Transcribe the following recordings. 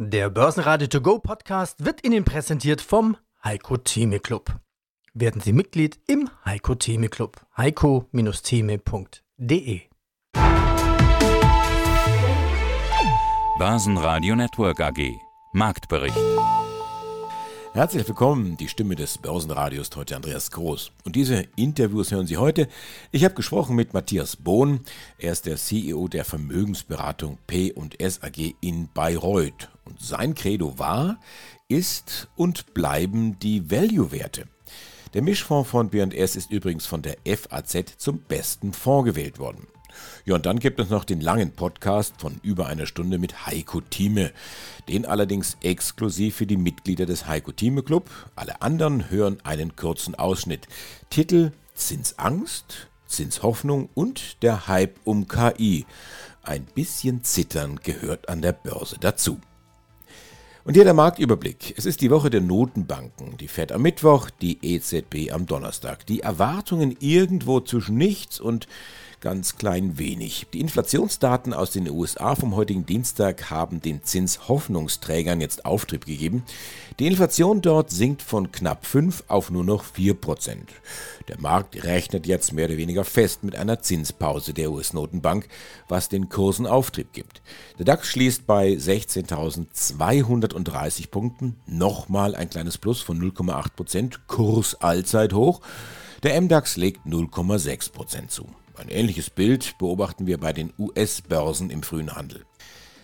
Der Börsenradio To Go Podcast wird Ihnen präsentiert vom Heiko Theme Club. Werden Sie Mitglied im Heiko Theme Club. heiko-theme.de Börsenradio Network AG Marktbericht Herzlich willkommen, die Stimme des Börsenradios, heute Andreas Groß. Und diese Interviews hören Sie heute. Ich habe gesprochen mit Matthias Bohn. Er ist der CEO der Vermögensberatung P&S AG in Bayreuth. Sein Credo war, ist und bleiben die Value-Werte. Der Mischfonds von B&S ist übrigens von der FAZ zum besten Fonds gewählt worden. Ja, und dann gibt es noch den langen Podcast von über einer Stunde mit Heiko Thieme. Den allerdings exklusiv für die Mitglieder des Heiko Thieme Club. Alle anderen hören einen kurzen Ausschnitt. Titel Zinsangst, Zinshoffnung und der Hype um KI. Ein bisschen Zittern gehört an der Börse dazu. Und hier der Marktüberblick. Es ist die Woche der Notenbanken. Die Fed am Mittwoch, die EZB am Donnerstag. Die Erwartungen irgendwo zwischen nichts und ganz klein wenig. Die Inflationsdaten aus den USA vom heutigen Dienstag haben den Zinshoffnungsträgern jetzt Auftrieb gegeben. Die Inflation dort sinkt von knapp 5 auf nur noch 4 Prozent. Der Markt rechnet jetzt mehr oder weniger fest mit einer Zinspause der US-Notenbank, was den Kursen Auftrieb gibt. Der DAX schließt bei 16.230 Punkten, nochmal ein kleines Plus von 0,8 Prozent, Kurs Allzeithoch. Der MDAX legt 0,6 Prozent zu. Ein ähnliches Bild beobachten wir bei den US-Börsen im frühen Handel.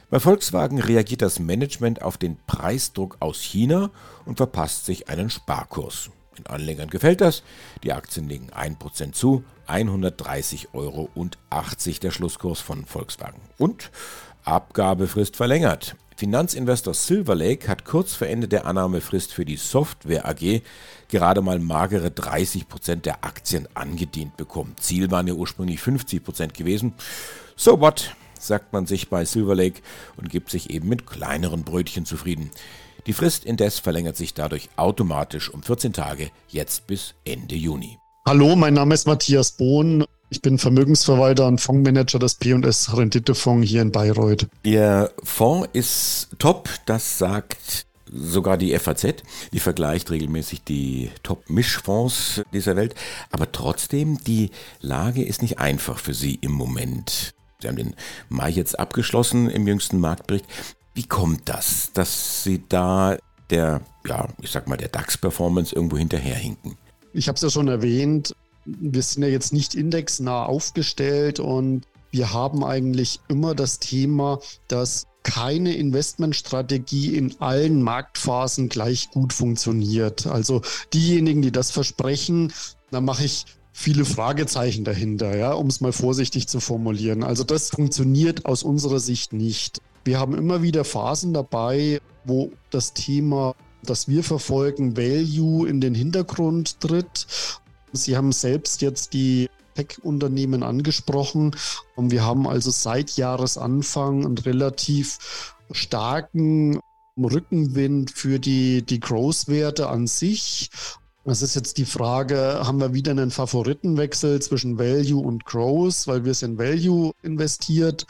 Bei Volkswagen reagiert das Management auf den Preisdruck aus China und verpasst sich einen Sparkurs. Den Anlegern gefällt das. Die Aktien legen 1% zu. 130,80 Euro der Schlusskurs von Volkswagen. Und Abgabefrist verlängert. Finanzinvestor Silver Lake hat kurz vor Ende der Annahmefrist für die Software AG gerade mal magere 30% der Aktien angedient bekommen. Ziel waren ja ursprünglich 50% gewesen. So what, sagt man sich bei Silver Lake und gibt sich eben mit kleineren Brötchen zufrieden. Die Frist indes verlängert sich dadurch automatisch um 14 Tage, jetzt bis Ende Juni. Hallo, mein Name ist Matthias Bohn. Ich bin Vermögensverwalter und Fondsmanager des P&S Renditefonds hier in Bayreuth. Ihr Fonds ist top, das sagt sogar die FAZ. Die vergleicht regelmäßig die Top-Mischfonds dieser Welt. Aber trotzdem, die Lage ist nicht einfach für Sie im Moment. Sie haben den Mai jetzt abgeschlossen im jüngsten Marktbericht. Wie kommt das, dass Sie da der, ja, ich sag mal, der DAX-Performance irgendwo hinterherhinken? Ich habe es ja schon erwähnt, wir sind ja jetzt nicht indexnah aufgestellt und wir haben eigentlich immer das Thema, dass keine Investmentstrategie in allen Marktphasen gleich gut funktioniert. Also diejenigen, die das versprechen, da mache ich viele Fragezeichen dahinter, ja, um es mal vorsichtig zu formulieren. Also das funktioniert aus unserer Sicht nicht. Wir haben immer wieder Phasen dabei, wo das Thema, das wir verfolgen, Value in den Hintergrund tritt Sie haben selbst jetzt die Tech-Unternehmen angesprochen. Und wir haben also seit Jahresanfang einen relativ starken Rückenwind für die, die Growth-Werte an sich. Das ist jetzt die Frage, haben wir wieder einen Favoritenwechsel zwischen Value und Growth, weil wir sind Value investiert.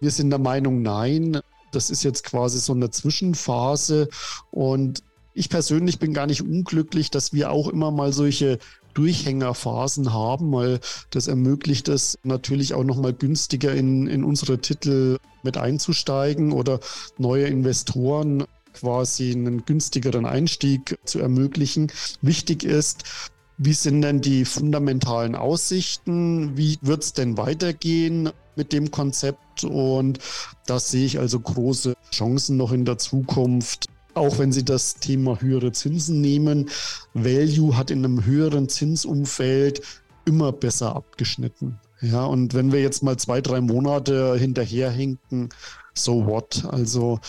Wir sind der Meinung, nein. Das ist jetzt quasi so eine Zwischenphase. Und ich persönlich bin gar nicht unglücklich, dass wir auch immer mal solche Durchhängerphasen haben, weil das ermöglicht es natürlich auch nochmal günstiger in, in unsere Titel mit einzusteigen oder neue Investoren quasi einen günstigeren Einstieg zu ermöglichen. Wichtig ist, wie sind denn die fundamentalen Aussichten? Wie wird es denn weitergehen mit dem Konzept? Und da sehe ich also große Chancen noch in der Zukunft, auch wenn Sie das Thema höhere Zinsen nehmen, Value hat in einem höheren Zinsumfeld immer besser abgeschnitten. Ja, und wenn wir jetzt mal zwei, drei Monate hinterherhinken, so what? Also,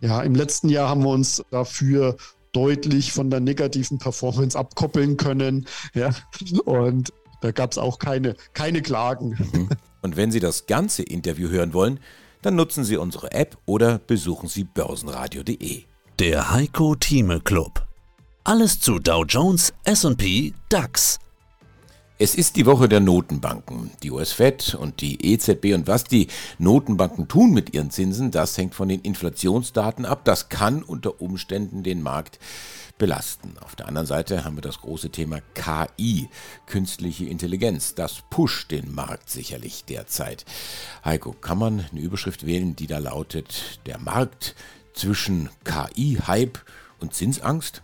ja, im letzten Jahr haben wir uns dafür deutlich von der negativen Performance abkoppeln können. Ja, und da gab es auch keine, keine Klagen. Mhm. Und wenn Sie das ganze Interview hören wollen, dann nutzen Sie unsere App oder besuchen Sie börsenradio.de. Der Heiko Thieme Club. Alles zu Dow Jones, SP, DAX. Es ist die Woche der Notenbanken. Die US-Fed und die EZB und was die Notenbanken tun mit ihren Zinsen, das hängt von den Inflationsdaten ab. Das kann unter Umständen den Markt belasten. Auf der anderen Seite haben wir das große Thema KI, künstliche Intelligenz. Das pusht den Markt sicherlich derzeit. Heiko, kann man eine Überschrift wählen, die da lautet, der Markt zwischen KI-Hype und Zinsangst?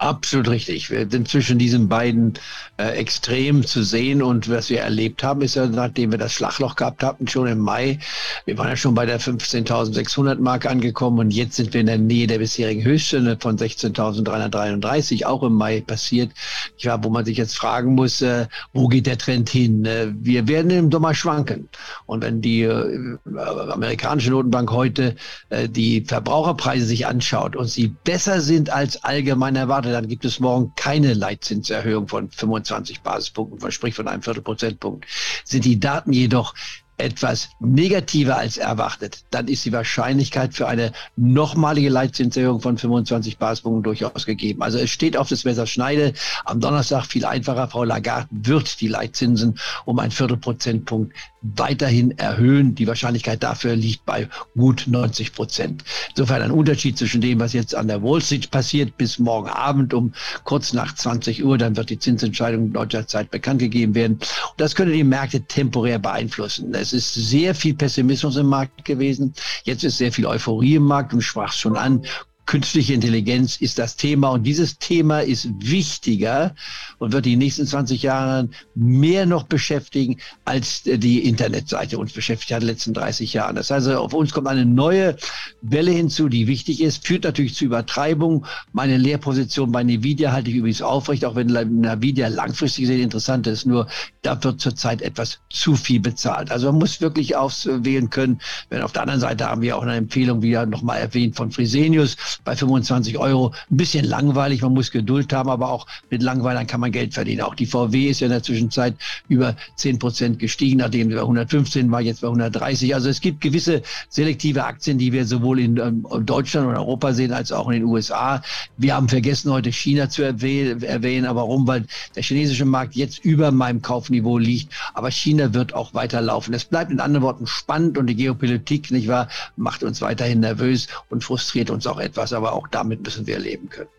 Absolut richtig. Wir sind zwischen diesen beiden äh, Extremen zu sehen und was wir erlebt haben, ist ja, nachdem wir das Schlagloch gehabt hatten, schon im Mai, wir waren ja schon bei der 15.600 Mark angekommen und jetzt sind wir in der Nähe der bisherigen Höchststände von 16.333, auch im Mai passiert, ja, wo man sich jetzt fragen muss, äh, wo geht der Trend hin? Äh, wir werden im Sommer schwanken. Und wenn die äh, amerikanische Notenbank heute äh, die Verbraucherpreise sich anschaut und sie besser sind als allgemein erwartet, Milliarde, dann gibt es morgen keine Leitzinserhöhung von 25 Basispunkten, sprich von einem Viertelprozentpunkt. Sind die Daten jedoch etwas negativer als erwartet, dann ist die Wahrscheinlichkeit für eine nochmalige Leitzinserhöhung von 25 Basispunkten durchaus gegeben. Also es steht auf das Messer Schneide. Am Donnerstag viel einfacher. Frau Lagarde wird die Leitzinsen um ein Viertelprozentpunkt weiterhin erhöhen. Die Wahrscheinlichkeit dafür liegt bei gut 90 Prozent. Insofern ein Unterschied zwischen dem, was jetzt an der Wall Street passiert, bis morgen Abend um kurz nach 20 Uhr. Dann wird die Zinsentscheidung deutscher Zeit bekannt gegeben werden. Und das könnte die Märkte temporär beeinflussen. Es ist sehr viel Pessimismus im Markt gewesen. Jetzt ist sehr viel Euphorie im Markt und sprach schon an. Künstliche Intelligenz ist das Thema und dieses Thema ist wichtiger und wird die nächsten 20 Jahre mehr noch beschäftigen, als die Internetseite uns beschäftigt hat in den letzten 30 Jahren. Das heißt, auf uns kommt eine neue Welle hinzu, die wichtig ist, führt natürlich zu Übertreibung. Meine Lehrposition bei Nvidia halte ich übrigens aufrecht, auch wenn Nvidia langfristig gesehen interessant ist, nur da wird zurzeit etwas zu viel bezahlt. Also man muss wirklich auswählen können. Wenn auf der anderen Seite haben wir auch eine Empfehlung, wie ja nochmal erwähnt, von Fresenius bei 25 Euro. Ein bisschen langweilig, man muss Geduld haben, aber auch mit Langweilern kann man Geld verdienen. Auch die VW ist ja in der Zwischenzeit über 10 Prozent gestiegen, nachdem sie bei 115 war, jetzt bei 130. Also es gibt gewisse selektive Aktien, die wir sowohl in ähm, Deutschland und Europa sehen, als auch in den USA. Wir haben vergessen, heute China zu erwähnen. Aber warum? Weil der chinesische Markt jetzt über meinem Kaufniveau liegt. Aber China wird auch weiterlaufen. Es bleibt in anderen Worten spannend und die Geopolitik, nicht wahr, macht uns weiterhin nervös und frustriert uns auch etwas. Aber auch damit müssen wir leben können.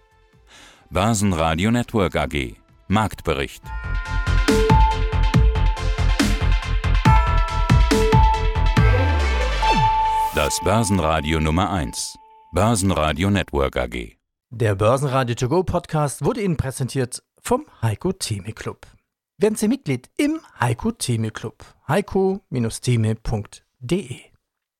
Börsenradio Network AG Marktbericht. Das Börsenradio Nummer 1. Börsenradio Network AG. Der Börsenradio To Go Podcast wurde Ihnen präsentiert vom Heiko Theme Club. Werden Sie Mitglied im Heiko Theme Club. heiko-theme.de